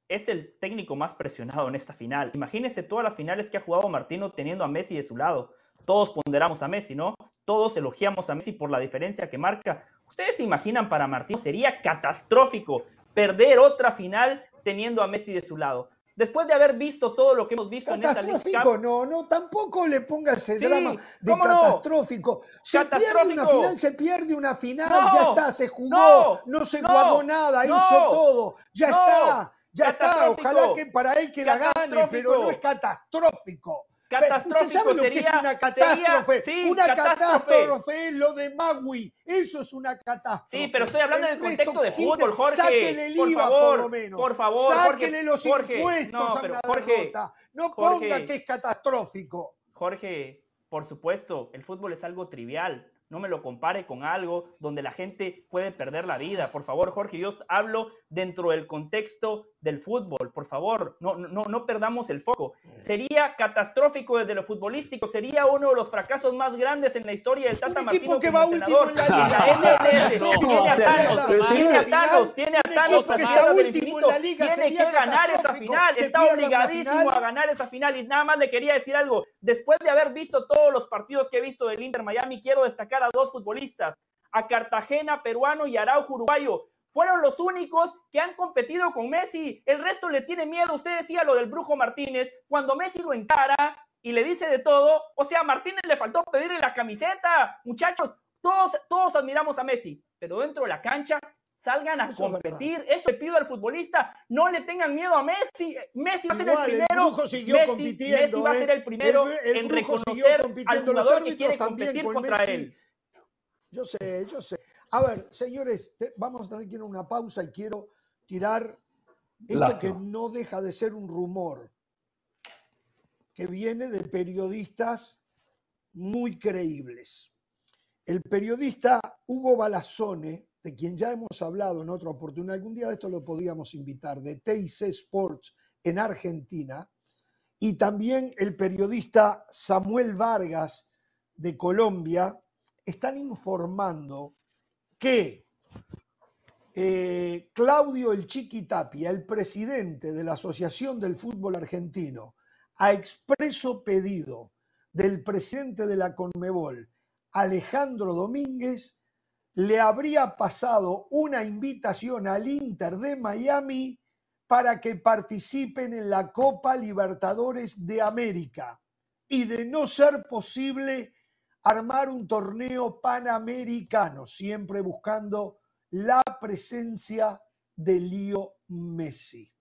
D: es el técnico más presionado en esta final. Imagínense todas las finales que ha jugado Martino teniendo a Messi de su lado. Todos ponderamos a Messi, ¿no? Todos elogiamos a Messi por la diferencia que marca. ¿Ustedes se imaginan para Martino? Sería catastrófico perder otra final teniendo a Messi de su lado después de haber visto todo lo que hemos visto en esta
A: Catastrófico, no, no, tampoco le ponga ese drama de catastrófico. Se pierde una final, se pierde una final, ya está, se jugó, no, se guardó nada, hizo todo, ya está, ya está. Ojalá que para él que la gane, pero no es catastrófico.
D: Catastrófico
A: ¿Usted sabe lo que es una catástrofe? una catástrofe. es lo de Magui. Eso es una catástrofe.
D: Sí, pero estoy hablando en el contexto de fútbol, Jorge.
A: Sáquele el
D: por
A: IVA,
D: favor,
A: por lo menos.
D: Por favor,
A: Sáquele los
D: Jorge,
A: impuestos
D: no,
A: a
D: pero,
A: una
D: Jorge,
A: derrota. No ponga que es catastrófico.
D: Jorge, por supuesto, el fútbol es algo trivial. No me lo compare con algo donde la gente puede perder la vida. Por favor, Jorge, yo hablo dentro del contexto del fútbol. Por favor, no, no, no perdamos el foco. Sería catastrófico desde lo futbolístico. Sería uno de los fracasos más grandes en la historia del Tata
A: Un
D: Martino.
A: equipo que va último en la
D: liga. Tiene a Thanos, tiene a Thanos,
A: liga.
D: Tiene que ganar esa final. Está obligadísimo a ganar esa final. Y nada más le quería decir algo. Después de haber visto todos los partidos que he visto del Inter Miami, quiero destacar a dos futbolistas. A Cartagena, peruano, y Araujo, uruguayo fueron los únicos que han competido con Messi. El resto le tiene miedo. Usted decía lo del Brujo Martínez. Cuando Messi lo encara y le dice de todo, o sea, a Martínez le faltó pedirle la camiseta. Muchachos, todos, todos admiramos a Messi, pero dentro de la cancha salgan a competir. Eso le pido al futbolista. No le tengan miedo a Messi. Messi va a ser el primero.
A: El brujo siguió
D: Messi,
A: compitiendo.
D: Messi va a ser el primero
A: el, el
D: en reconocer
A: compitiendo.
D: al jugador
A: Los
D: que quiere
A: también
D: competir
A: con
D: contra
A: Messi.
D: él.
A: Yo sé, yo sé. A ver, señores, te- vamos a tener que ir a una pausa y quiero tirar esto
B: Lástima.
A: que no deja de ser un rumor, que viene de periodistas muy creíbles. El periodista Hugo Balazone, de quien ya hemos hablado en otra oportunidad, algún día de esto lo podríamos invitar, de TIC Sports en Argentina, y también el periodista Samuel Vargas de Colombia, están informando que eh, Claudio El Chiqui Tapia, el presidente de la Asociación del Fútbol Argentino, a expreso pedido del presidente de la Conmebol, Alejandro Domínguez, le habría pasado una invitación al Inter de Miami para que participen en la Copa Libertadores de América. Y de no ser posible armar un torneo panamericano, siempre buscando la presencia de Lío Messi.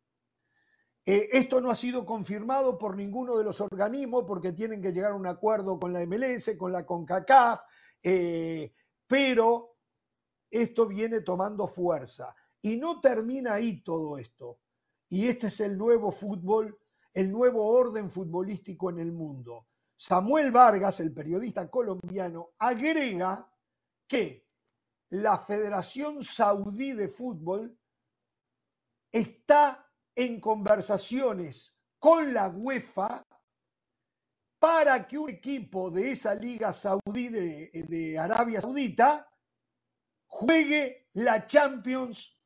A: Eh, esto no ha sido confirmado por ninguno de los organismos porque tienen que llegar a un acuerdo con la MLS, con la CONCACAF Eh, pero esto viene tomando fuerza y no termina ahí todo esto. Y este es el nuevo fútbol, el nuevo orden futbolístico en el mundo. Samuel Vargas, el periodista colombiano, agrega que la Federación Saudí de Fútbol está en conversaciones con la UEFA para que un equipo de esa liga saudí de, Arabia Saudita juegue la Champions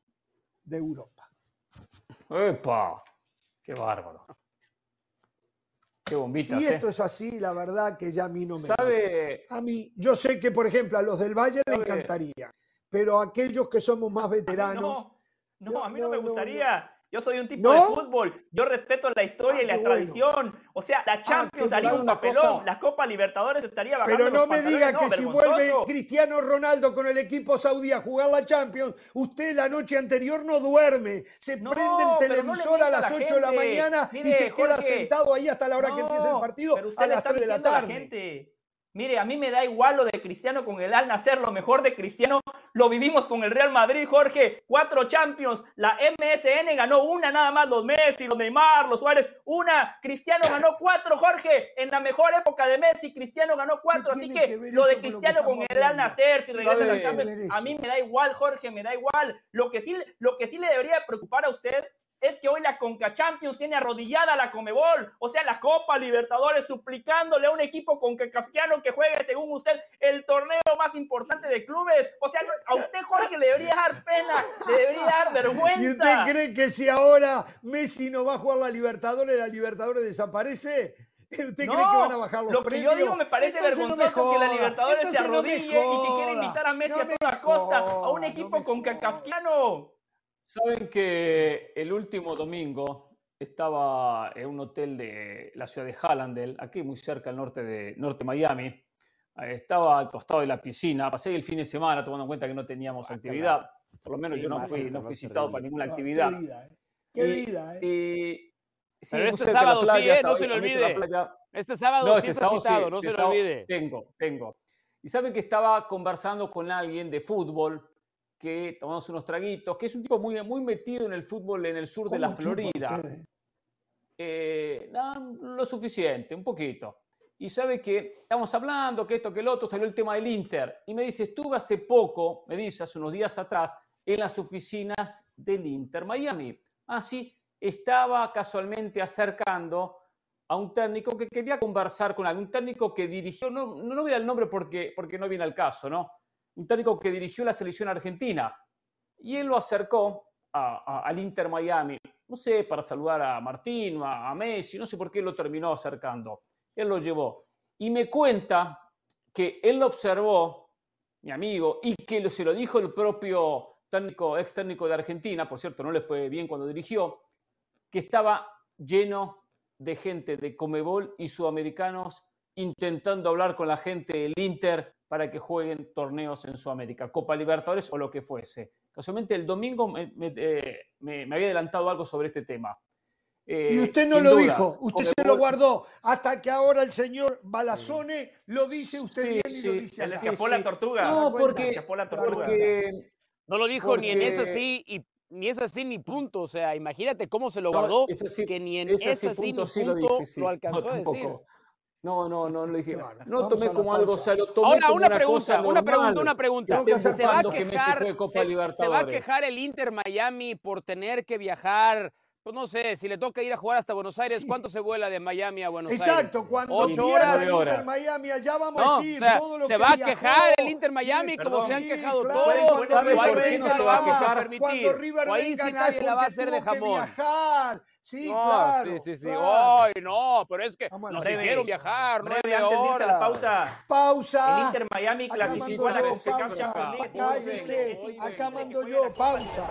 A: de Europa.
B: ¡Epa! ¡Qué bárbaro!
A: Qué. Si esto es así, la verdad que ya a mí no me ¿Sabe? A mí, yo sé que, por ejemplo, a los del Valle le encantaría, pero a aquellos que somos más veteranos.
D: no, a mí no, me gustaría. Yo soy un tipo de fútbol. Yo respeto la historia y ah, la tradición. O sea, la ah, Champions haría un papelón. La Copa Libertadores estaría bajando
A: Pero no me diga que si vuelve Cristiano Ronaldo con el equipo saudí a jugar la Champions, usted la noche anterior no duerme. Se prende el televisor a las 8 de la mañana y se queda sentado ahí hasta la hora que empieza el partido a las 3 de la tarde.
D: Mire, a mí me da igual lo de Cristiano con el Al Nacer, lo mejor de Cristiano lo vivimos con el Real Madrid, Jorge. Cuatro Champions, la MSN ganó una nada más, los Messi, los Neymar, los Suárez, una. Cristiano ganó cuatro, Jorge. En la mejor época de Messi, Cristiano ganó cuatro. Así que, lo de Cristiano con, el Al Nacer, si regresa a la Champions, a mí me da igual, Jorge, me da igual. Lo que sí, lo que sí le debería preocupar a usted es que hoy la Conca Champions tiene arrodillada la Comebol, o sea, la Copa Libertadores, suplicándole a un equipo concacafquiano que juegue, según usted, el torneo más importante de clubes. O sea, a usted, Jorge, le debería dar pena, le debería dar vergüenza.
A: ¿Y usted cree que si ahora Messi no va a jugar la Libertadores, la Libertadores desaparece? ¿Usted cree que van a bajar los
D: lo
A: que
D: yo digo me parece vergonzoso que la Libertadores se arrodille y que quiere invitar a Messi a toda costa a un equipo con concacafquiano.
B: Saben que el último domingo estaba en un hotel de la ciudad de Hallandale, aquí muy cerca al norte de norte Miami. Estaba al costado de la piscina. Pasé el fin de semana tomando en cuenta que no teníamos ah, actividad. Por lo menos yo no fui, no fui citado para ninguna actividad. Qué
A: vida, ¿eh? Qué vida,
C: ¿eh? Pero este sábado sí, ¿eh? no se lo olvide. Este sábado no, este sábado citado, no este se lo olvide.
B: Tengo, tengo. Y saben que estaba conversando con alguien de fútbol que tomamos unos traguitos, que es un tipo muy, muy metido en el fútbol en el sur de la Florida. Eh, lo suficiente, un poquito. Y sabe que estamos hablando, que esto, que el otro, salió el tema del Inter. Y me dice, estuve hace poco, me dice, hace unos días atrás, en las oficinas del Inter Miami. Así ah, estaba casualmente acercando a un técnico que quería conversar con algún técnico que dirigió, no, no voy al nombre porque, porque no viene al caso, ¿no? Un técnico que dirigió la selección argentina. Y él lo acercó al Inter Miami, no sé, para saludar a Martín, a, a Messi, no sé por qué lo terminó acercando. Él lo llevó. Y me cuenta que él lo observó, mi amigo, y que se lo dijo el propio técnico, ex técnico de Argentina, por cierto, no le fue bien cuando dirigió, que estaba lleno de gente de Comebol y sudamericanos intentando hablar con la gente del Inter para que jueguen torneos en Sudamérica, Copa Libertadores o lo que fuese. Casualmente el domingo me, eh, había adelantado algo sobre este tema.
A: y eh, usted no lo dijo, usted se lo guardó, hasta que ahora el señor Balazone lo dice usted bien y lo dice
D: Se le escapó la tortuga.
B: No, porque,
C: no lo dijo ni en ese sí y ni es así ni punto. O sea, imagínate cómo se lo guardó, que ni en ese, sí, punto, sí lo, dije, lo alcanzó a decir.
B: No, no, no lo dije. No tomé como algo, o sea, lo tomé
C: Ahora,
B: como
C: una, pregunta, una pregunta, una pregunta.
B: ¿Se va, a quejar,
C: Copa se, ¿Se va a quejar el Inter Miami por tener que viajar pues no sé, si le toca ir a jugar hasta Buenos Aires, ¿cuánto se vuela de Miami a Buenos
A: Aires? Exacto, cuando Ocho horas el Inter Miami, allá vamos a decir todo lo
C: se
A: que
C: va a quejar el Inter Miami como se han quejado todos.
A: Cuando
C: ahí
A: no se va a quejar. Cuando River
C: o ahí sí nadie la va a hacer de jamón.
A: Sí, claro.
C: Sí, sí, sí. Ay, no, pero es que nos hicieron viajar, no
D: antes de irse la pausa.
A: Pausa.
D: El Inter Miami clasificó a la
A: CONCACAF Acá mando yo, pausa.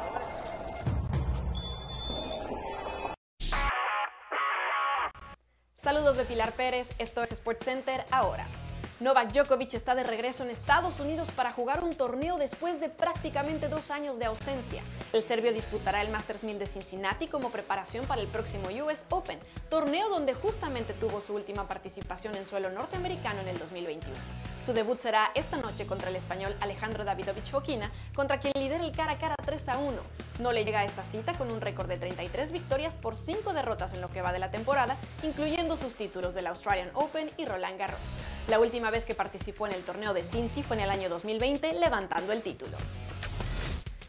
G: Saludos de Pilar Pérez, esto es Sports Center ahora. Novak Djokovic está de regreso en Estados Unidos para jugar un torneo después de prácticamente dos años de ausencia. El serbio disputará el Masters 1000 de Cincinnati como preparación para el próximo US Open, torneo donde justamente tuvo su última participación en suelo norteamericano en el 2021. Su debut será esta noche contra el español Alejandro Davidovich Fokina, contra quien lidera el cara a cara 3 a 1. No le llega a esta cita con un récord de 33 victorias por 5 derrotas en lo que va de la temporada, incluyendo sus títulos del Australian Open y Roland Garros. La última vez que participó en el torneo de Cincy fue en el año 2020, levantando el título.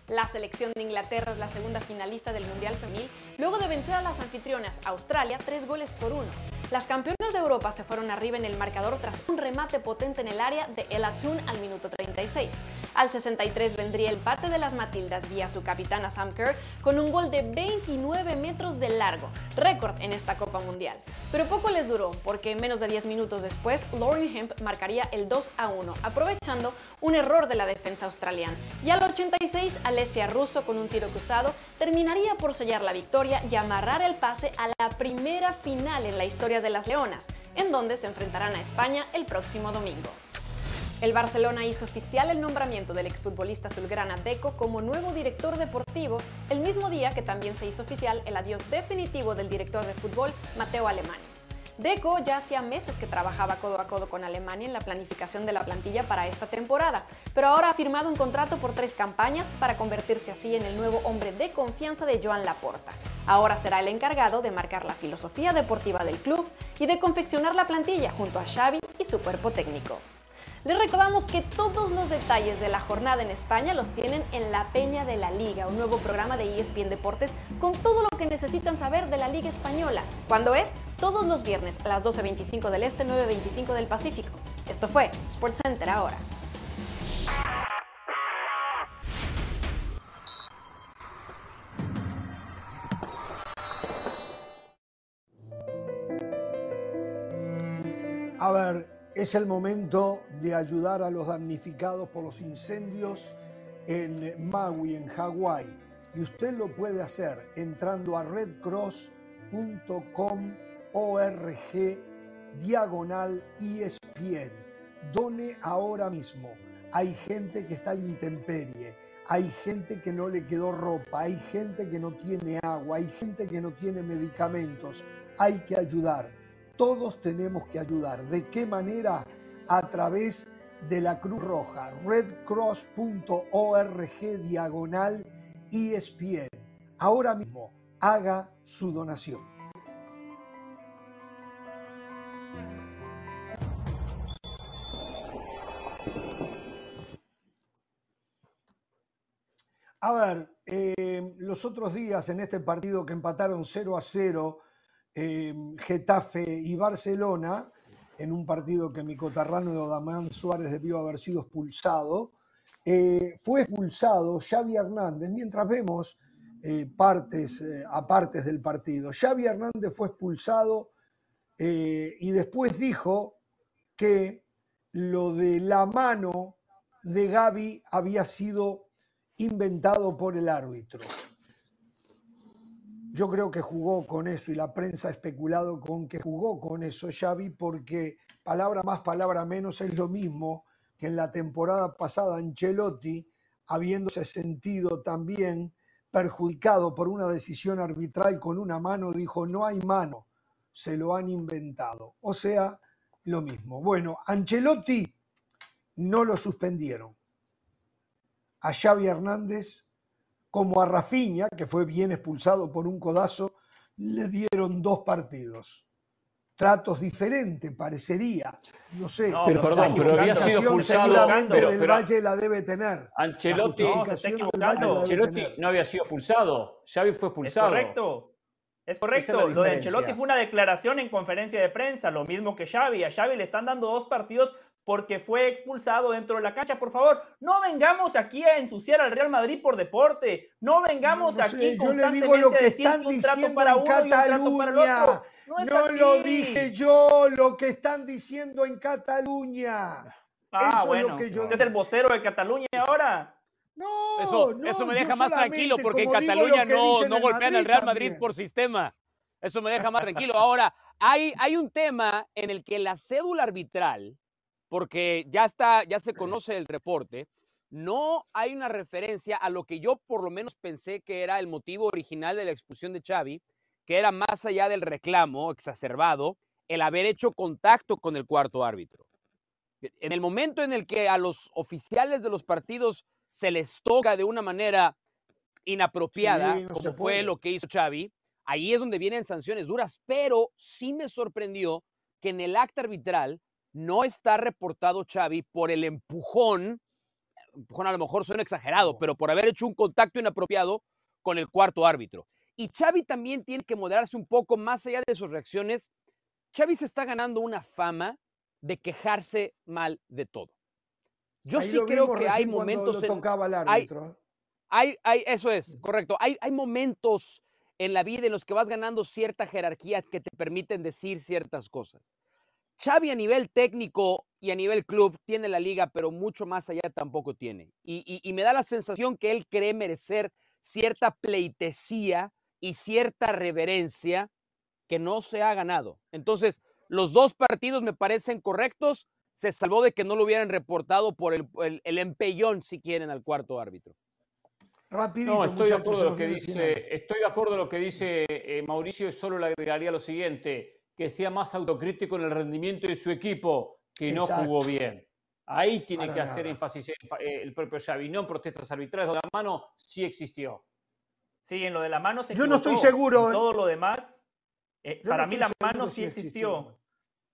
G: La selección de Inglaterra es la segunda finalista del Mundial Femenil, luego de vencer a las anfitrionas Australia tres goles por uno. Las campeonas de Europa se fueron arriba en el marcador tras un remate potente en el área de El Atún al minuto 36. Al 63 vendría el empate de las Matildas vía su capitana Sam Kerr con un gol de 29 metros de largo, récord en esta Copa Mundial. Pero poco les duró, porque menos de 10 minutos después, Lauren Hemp marcaría el 2 a 1, aprovechando un error de la defensa australiana. Y al 86, Alessia Russo con un tiro cruzado terminaría por sellar la victoria y amarrar el pase a la primera final en la historia de las Leonas, en donde se enfrentarán a España el próximo domingo. El Barcelona hizo oficial el nombramiento del exfutbolista azulgrana Deco como nuevo director deportivo, el mismo día que también se hizo oficial el adiós definitivo del director de fútbol Mateo Alemani. Deco ya hacía meses que trabajaba codo a codo con Alemania en la planificación de la plantilla para esta temporada, pero ahora ha firmado un contrato por tres campañas para convertirse así en el nuevo hombre de confianza de Joan Laporta. Ahora será el encargado de marcar la filosofía deportiva del club y de confeccionar la plantilla junto a Xavi y su cuerpo técnico. Les recordamos que todos los detalles de la jornada en España los tienen en La Peña de la Liga, un nuevo programa de ESPN Deportes con todo lo que necesitan saber de la Liga Española. ¿Cuándo es? Todos los viernes a las 12.25 del Este, 9.25 del Pacífico. Esto fue SportsCenter ahora.
A: Es el momento de ayudar a los damnificados por los incendios en Maui, en Hawái. Y usted lo puede hacer entrando a redcross.com.org diagonal ESPN. Done ahora mismo. Hay gente que está al intemperie, hay gente que no le quedó ropa, hay gente que no tiene agua, hay gente que no tiene medicamentos. Hay que ayudar todos tenemos que ayudar. ¿De qué manera? A través de la Cruz Roja, redcross.org diagonal ESPN. Ahora mismo, haga su donación. A ver, eh, los otros días en este partido que empataron 0 a 0, Em, Getafe y Barcelona, en un partido que mi cotarrano Damán Suárez debió haber sido expulsado, eh, fue expulsado Xavi Hernández, mientras vemos eh, partes, eh, a partes del partido. Xavi Hernández fue expulsado y después dijo que lo de la mano de Gaby había sido inventado por el árbitro. Yo creo que jugó con eso y la prensa ha especulado con que jugó con eso Xavi porque palabra más, palabra menos es lo mismo que en la temporada pasada Ancelotti, habiéndose sentido también perjudicado por una decisión arbitral con una mano, dijo no hay mano, se lo han inventado. O sea, lo mismo. Bueno, Ancelotti no lo suspendieron. A Xavi Hernández como a Rafiña, que fue bien expulsado por un codazo, le dieron dos partidos. Tratos diferentes, parecería. No sé.
B: pero perdón, pero había sido expulsado.
A: Seguramente del Valle la debe tener.
B: Ancelotti, no, había sido expulsado. Xavi fue expulsado.
D: Es correcto. Es correcto. lo de Ancelotti fue una declaración en conferencia de prensa, lo mismo que Xavi. A Xavi le están dando dos partidos porque fue expulsado dentro de la cancha. Por favor, no vengamos aquí a ensuciar al Real Madrid por deporte. No vengamos aquí constantemente lo que están un trato para uno y un trato para el otro.
A: No, lo dije yo, lo que están diciendo en Cataluña.
D: Ah, bueno. Es lo que yo... ¿Usted es el vocero de Cataluña ahora?
A: No,
C: eso,
A: no,
C: eso me deja más tranquilo porque en Cataluña no, no golpean al Real Madrid por sistema. Eso me deja más tranquilo. Ahora, hay, hay un tema en el que la cédula arbitral porque ya está, ya se conoce el reporte, no hay una referencia a lo que yo por lo menos pensé que era el motivo original de la expulsión de Xavi, que era más allá del reclamo exacerbado, el haber hecho contacto con el cuarto árbitro. En el momento en el que a los oficiales de los partidos se les toca de una manera inapropiada, como fue lo que hizo Xavi, ahí es donde vienen sanciones duras, pero sí me sorprendió que en el acta arbitral no está reportado Xavi por el empujón, empujón a lo mejor suena exagerado, pero por haber hecho un contacto inapropiado con el cuarto árbitro. Y Xavi también tiene que moderarse un poco más allá de sus reacciones. Xavi se está ganando una fama de quejarse mal de todo. Yo sí creo que hay momentos
A: en tocaba el árbitro.
C: Hay, hay, eso es, correcto. Hay, hay momentos en la vida en los que vas ganando cierta jerarquía que te permiten decir ciertas cosas. Xavi a nivel técnico y a nivel club tiene la liga, pero mucho más allá tampoco tiene. y, me da la sensación que él cree merecer cierta pleitesía y cierta reverencia que no se ha ganado. Entonces, los dos partidos me parecen correctos. Se salvó de que no lo hubieran reportado por el, el, empellón, si quieren, al cuarto árbitro.
B: Rapidito, no, estoy de acuerdo lo que dice, estoy de acuerdo lo que dice eh, Mauricio y solo le agregaría lo siguiente, que sea más autocrítico en el rendimiento de su equipo, que no jugó bien. Ahí tiene que hacer énfasis eh, el propio Xavi, no en protestas arbitrales. La mano sí existió.
D: Sí, en lo de la mano se
A: Yo no estoy seguro.
D: En todo lo demás, eh, para mí la mano sí existió.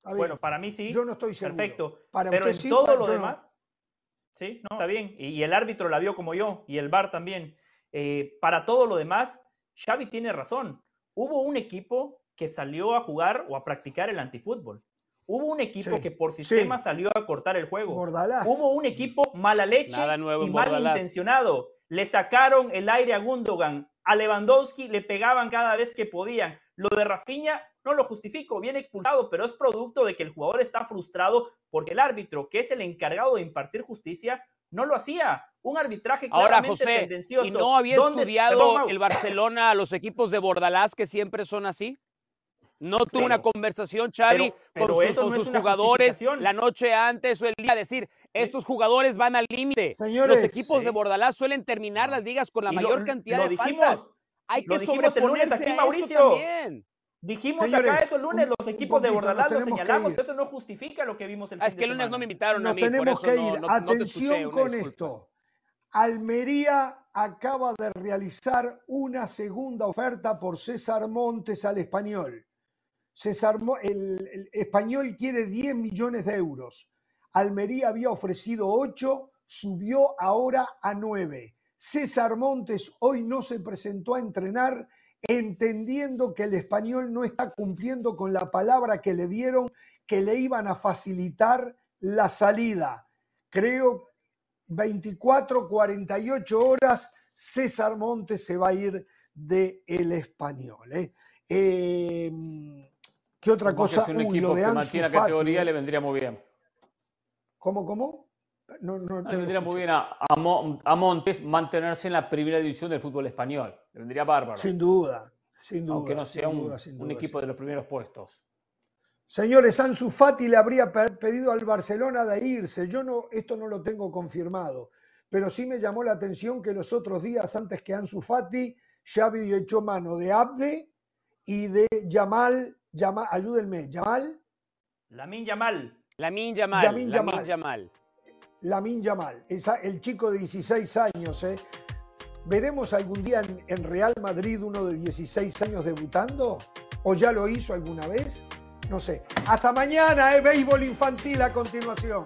D: bueno, para mí sí.
A: Yo no estoy seguro.
D: Perfecto. Pero en todo lo demás, sí, no, está bien. Y, el árbitro la vio como yo, y el VAR también. Eh, para todo lo demás, Xavi tiene razón. Hubo un equipo que salió a jugar o a practicar el antifútbol. Hubo un equipo que por sistema salió a cortar el juego. Hubo un equipo mala leche y mal intencionado. Le sacaron el aire a Gundogan, a Lewandowski le pegaban cada vez que podían. Lo de Rafinha no lo justifico, bien expulsado, pero es producto de que el jugador está frustrado porque el árbitro, que es el encargado de impartir justicia, no lo hacía. Un arbitraje claramente Ahora, José, tendencioso.
C: ¿Y no había estudiado el Barcelona a los equipos de Bordalás que siempre son así? No tuvo una conversación, Xavi, con sus, jugadores la noche antes o el día, decir, estos jugadores van al límite. Los equipos de Bordalás suelen terminar las ligas con la mayor cantidad de dijimos, faltas. Hay que sobreponerse el lunes aquí, Mauricio.
D: Dijimos acá eso el lunes, los equipos de Bordalás lo señalamos, eso no justifica lo que vimos el ah,
C: Es que el lunes no me invitaron
A: a
C: mí,
A: tenemos que ir. Atención con esto. Almería acaba de realizar una segunda oferta por César Montes al español. César, el, español quiere 10 millones de euros. Almería había ofrecido 8, subió ahora a 9. César Montes hoy no se presentó a entrenar entendiendo que el español no está cumpliendo con la palabra que le dieron, que le iban a facilitar la salida. Creo 24, 48 horas, César Montes se va a ir del el español. ¿eh? Eh, ¿Qué otra cosa?
B: un equipo que mantiene la categoría le vendría muy bien.
A: ¿Cómo, cómo?
B: No, no, le vendría muy bien a, a, Montes mantenerse en la primera división del fútbol español. Le vendría bárbaro.
A: Sin duda, sin duda.
B: Aunque no sea un, un, equipo de los primeros puestos.
A: Señores, Ansu Fati le habría pedido al Barcelona de irse. Yo no, esto no lo tengo confirmado, pero sí me llamó la atención que los otros días antes que Ansu Fati, Xavi echó mano de Abde y de Yamal Yamal, ayúdenme, Yamal.
D: Lamin Yamal.
C: Lamin Yamal. Lamin Yamal. Yamal.
A: Lamin Yamal. el chico de 16 años. ¿eh? ¿Veremos algún día en, Real Madrid uno de 16 años debutando? ¿O ya lo hizo alguna vez? No sé. Hasta mañana, ¿eh? Béisbol infantil a continuación.